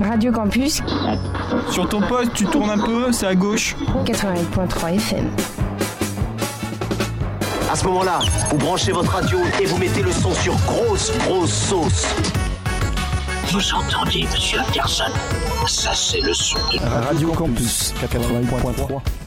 Radio Campus. Sur ton poste, tu tournes un peu, c'est à gauche. 88.3 FM. À ce moment-là, vous branchez votre radio et vous mettez le son sur grosse, grosse sauce. Vous entendiez, monsieur Anderson? Ça, c'est le son de Radio Campus 88.3.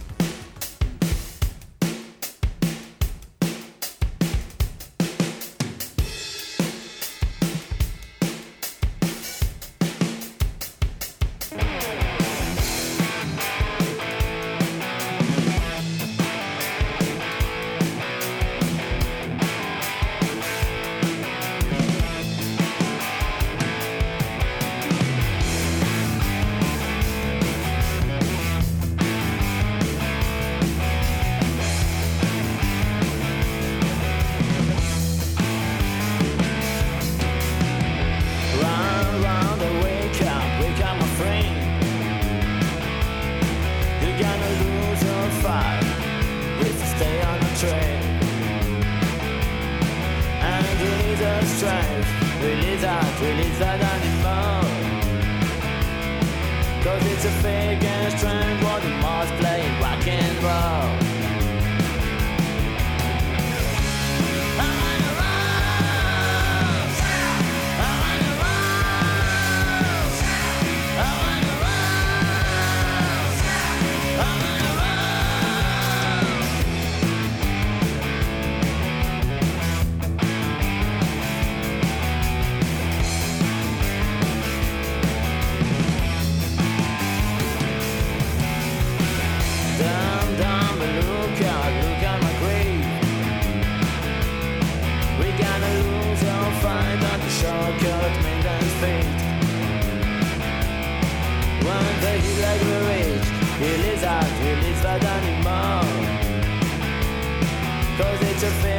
to be.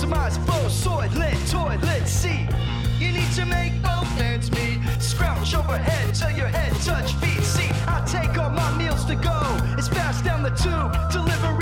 Compromise, flow, soylent, toilet seat. You need to make both ends meet. Scrouch overhead till your head touch feet. See, I take all my meals to go. It's fast down the tube, delivery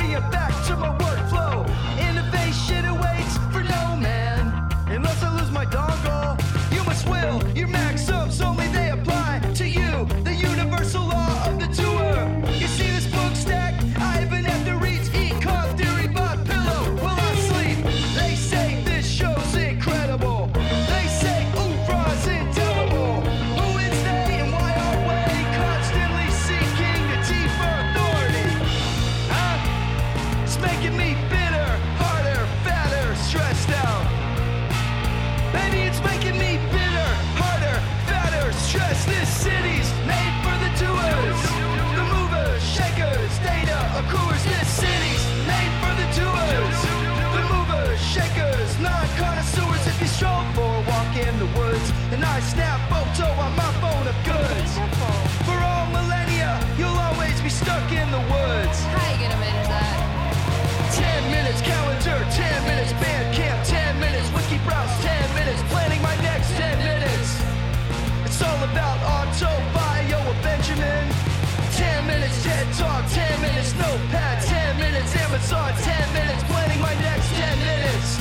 minutes 10 minutes planning my next 10 minutes.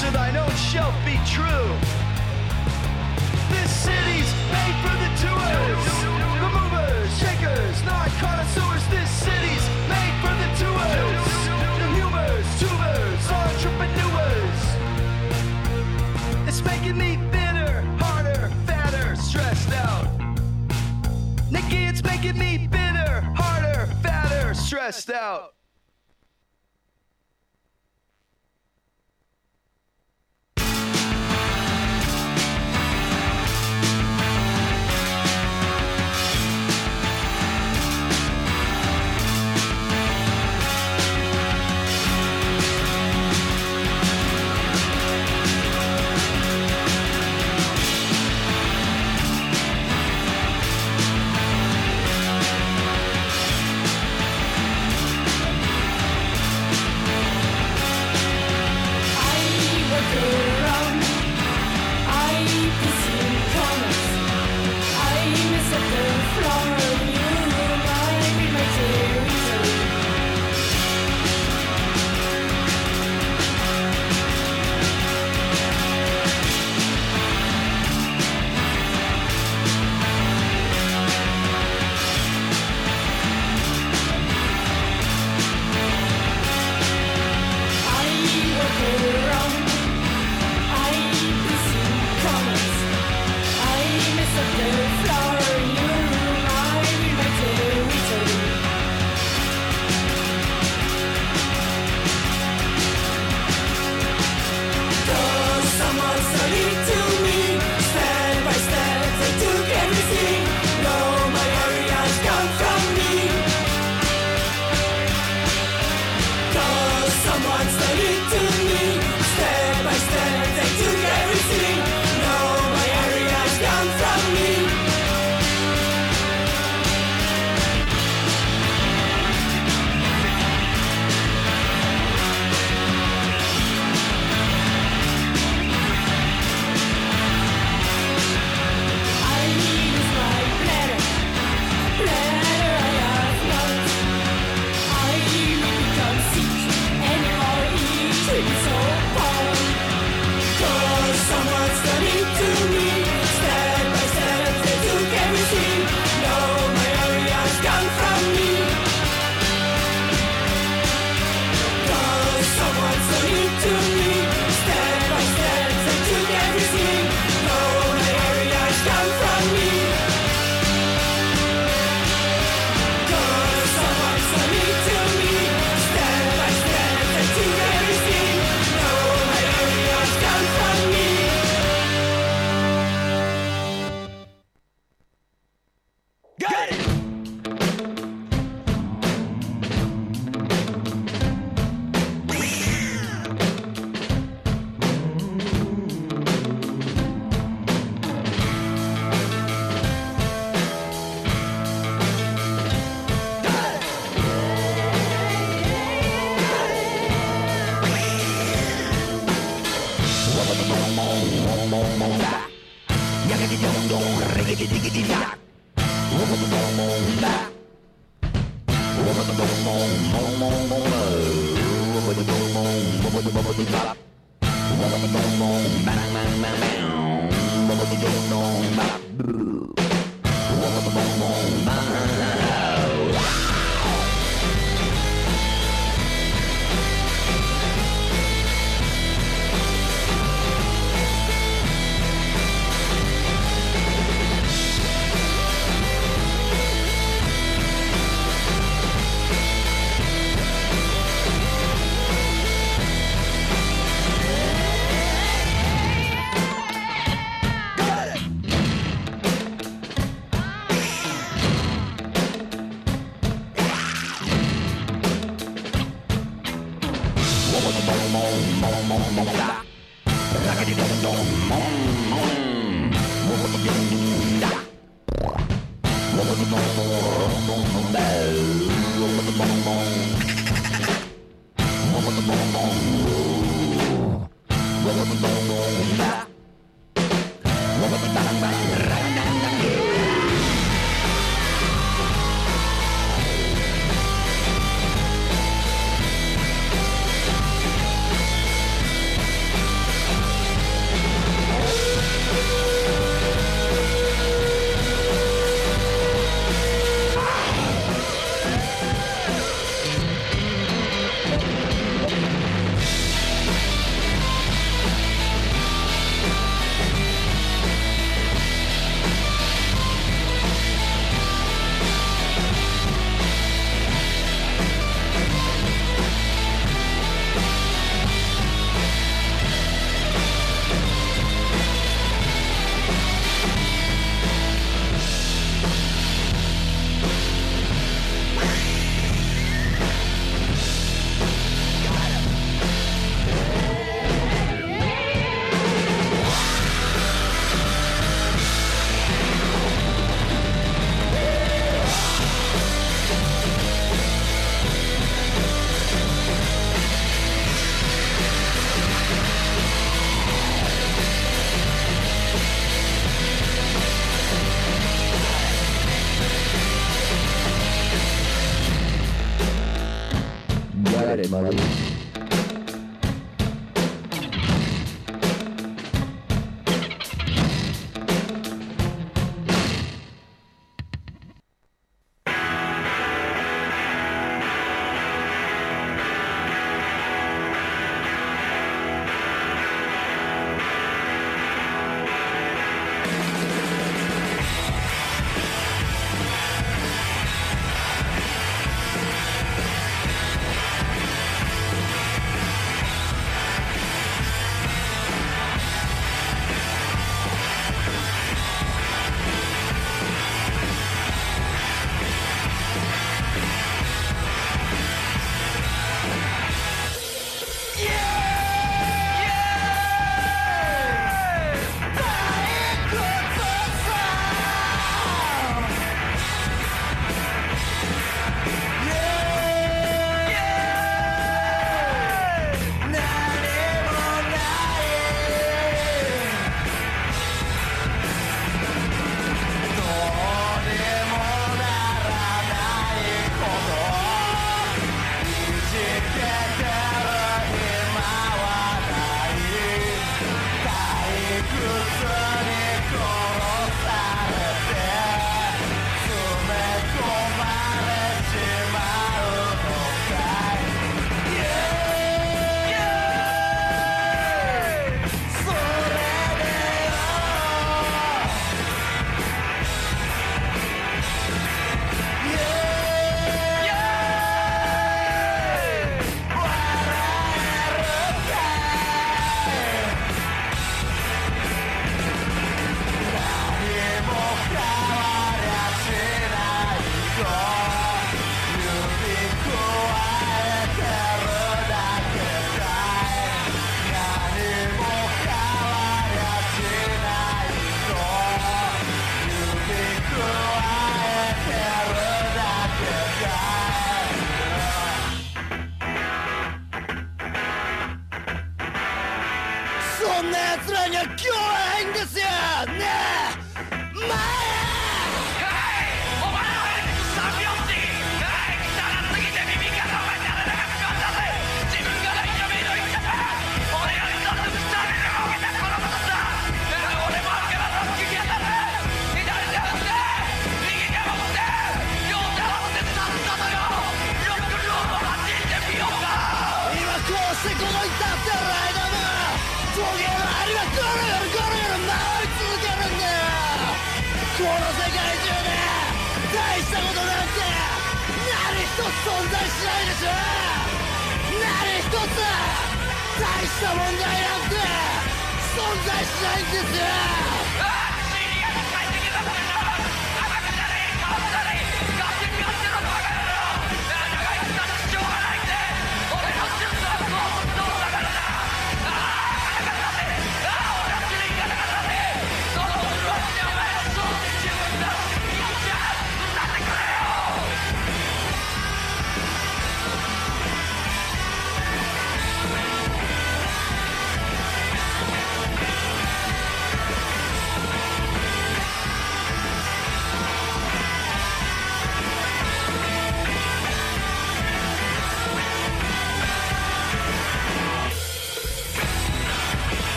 To thine own shelf be true. This city's made for the doers, the movers, shakers, non-connoisseurs. This city's made for the doers, the humors, tubers, entrepreneurs. It's making me thinner, harder, fatter, stressed out. Nikki, it's making me bitter, harder, fatter, stressed out.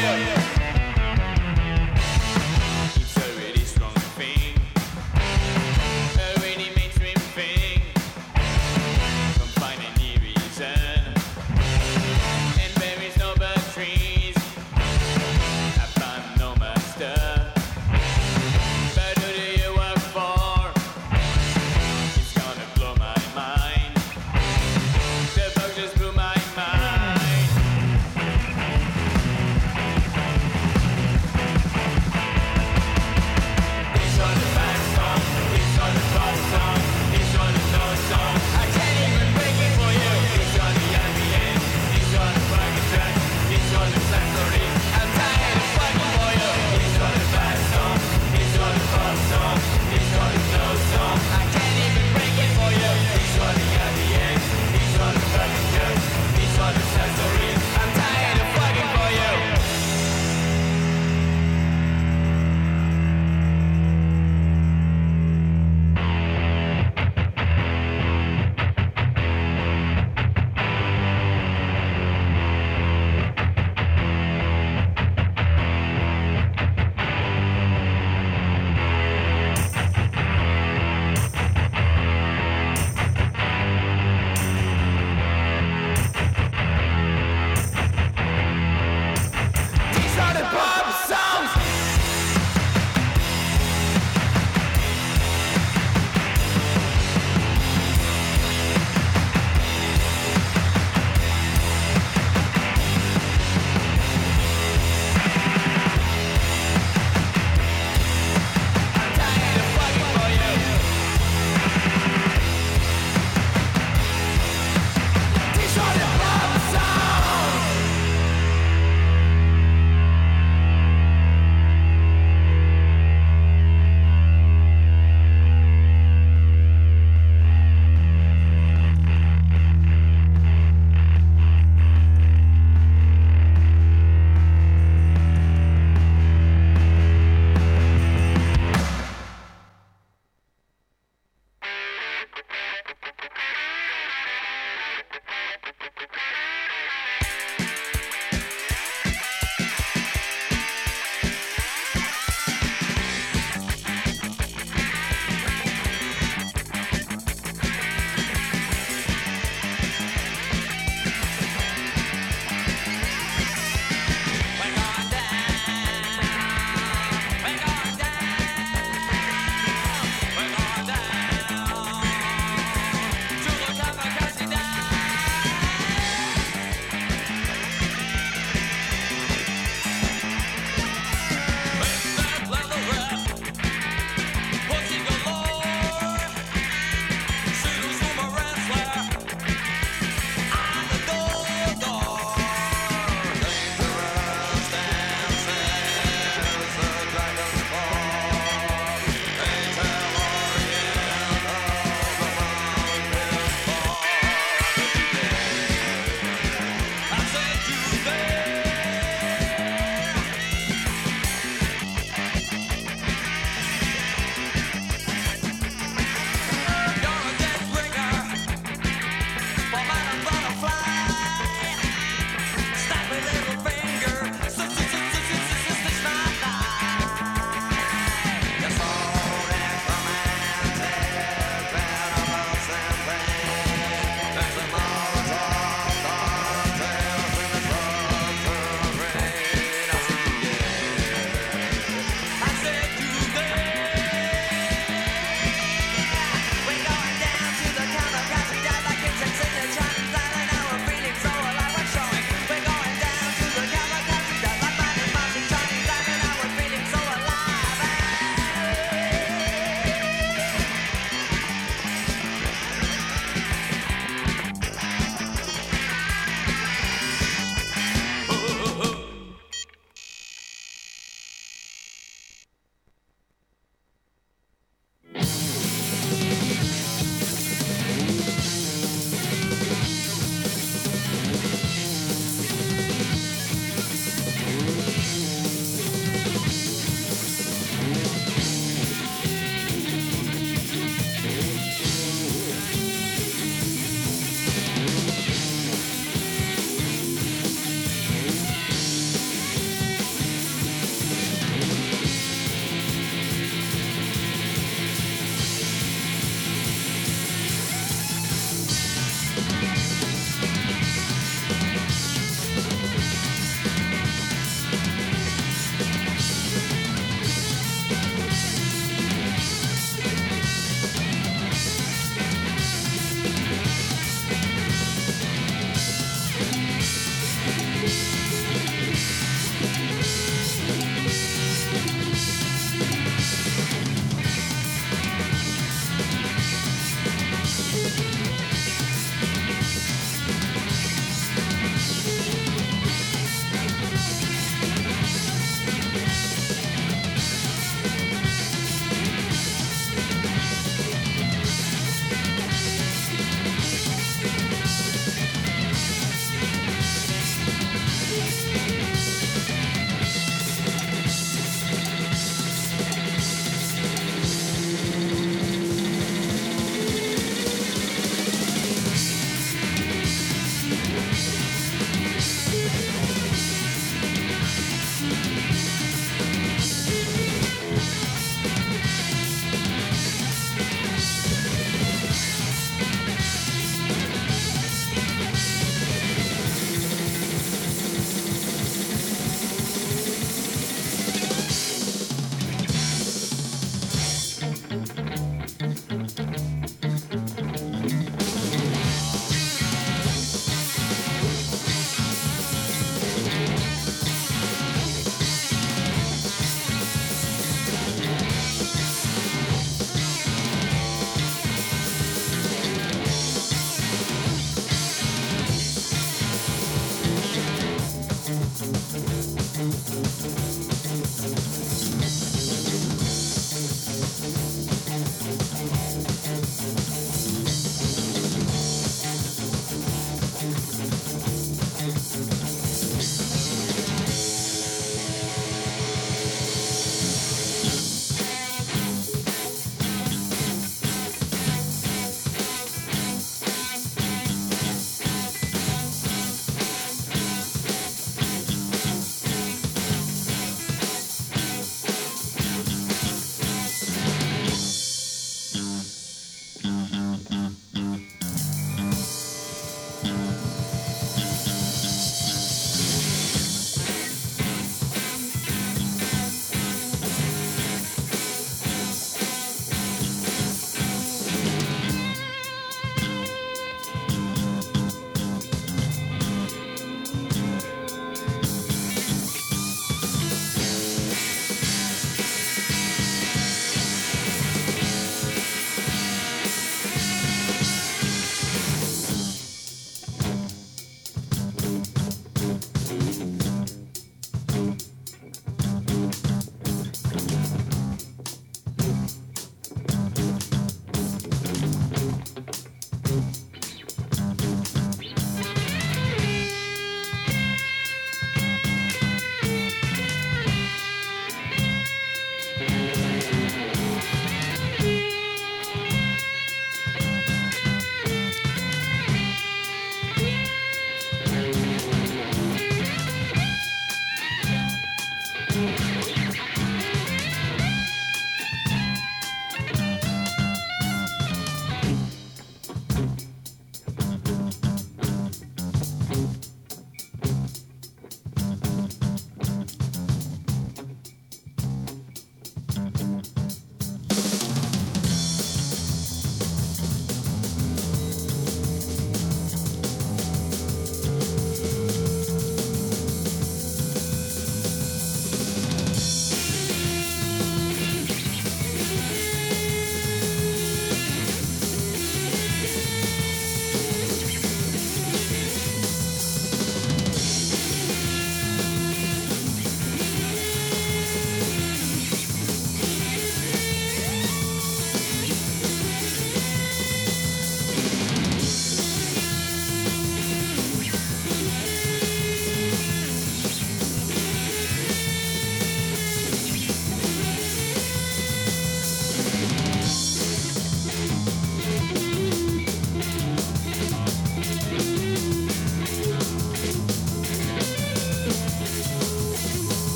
fire.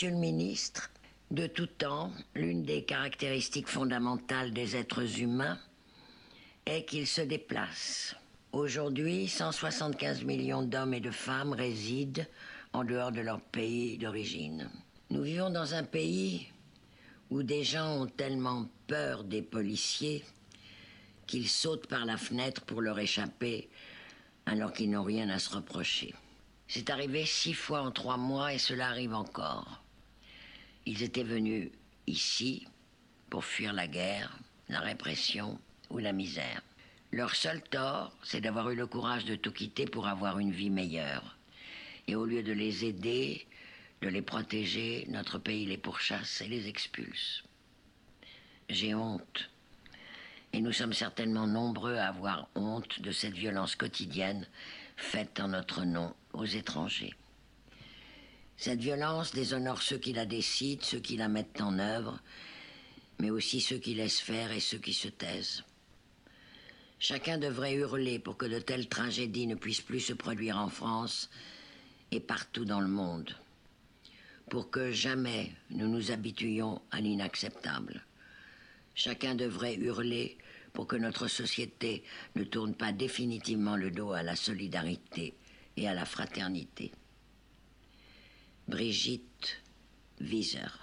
Monsieur le ministre, de tout temps, l'une des caractéristiques fondamentales des êtres humains est qu'ils se déplacent. Aujourd'hui, 175 millions d'hommes et de femmes résident en dehors de leur pays d'origine. Nous vivons dans un pays où des gens ont tellement peur des policiers qu'ils sautent par la fenêtre pour leur échapper alors qu'ils n'ont rien à se reprocher. C'est arrivé six fois en trois mois et cela arrive encore. Ils étaient venus ici pour fuir la guerre, la répression ou la misère. Leur seul tort, c'est d'avoir eu le courage de tout quitter pour avoir une vie meilleure. Et au lieu de les aider, de les protéger, notre pays les pourchasse et les expulse. J'ai honte. Et nous sommes certainement nombreux à avoir honte de cette violence quotidienne faite en notre nom aux étrangers. Cette violence déshonore ceux qui la décident, ceux qui la mettent en œuvre, mais aussi ceux qui laissent faire et ceux qui se taisent. Chacun devrait hurler pour que de telles tragédies ne puissent plus se produire en France et partout dans le monde, pour que jamais nous nous habituions à l'inacceptable. Chacun devrait hurler pour que notre société ne tourne pas définitivement le dos à la solidarité et à la fraternité. Brigitte Wieser.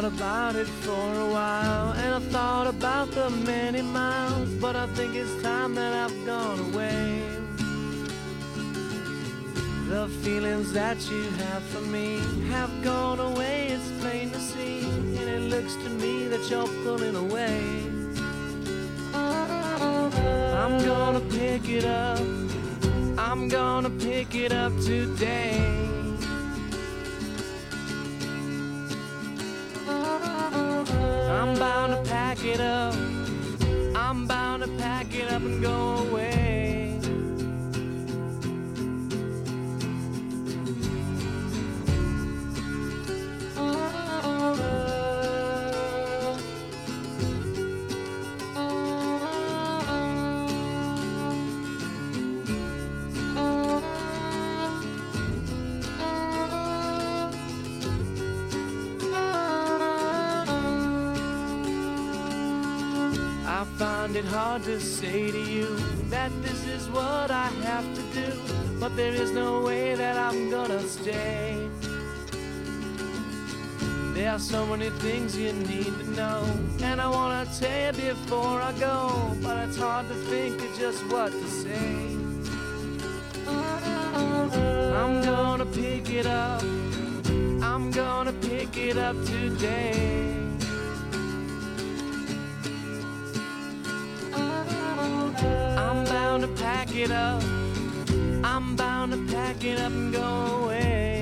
Thought about it for a while, and I've thought about the many miles, but I think it's time that I've gone away. The feelings that you have for me have gone away, it's plain to see, and it looks to me that you're pulling away. I'm gonna pick it up, I'm gonna pick it up today. It up. I'm bound to pack it up and go away. It hard to say to you that this is what I have to do, but there is no way that I'm gonna stay. There are so many things you need to know, and I wanna tell you before I go, but it's hard to think of just what to say. I'm gonna pick it up, I'm gonna pick it up today. Bound to pack it up. I'm bound to pack it up and go away.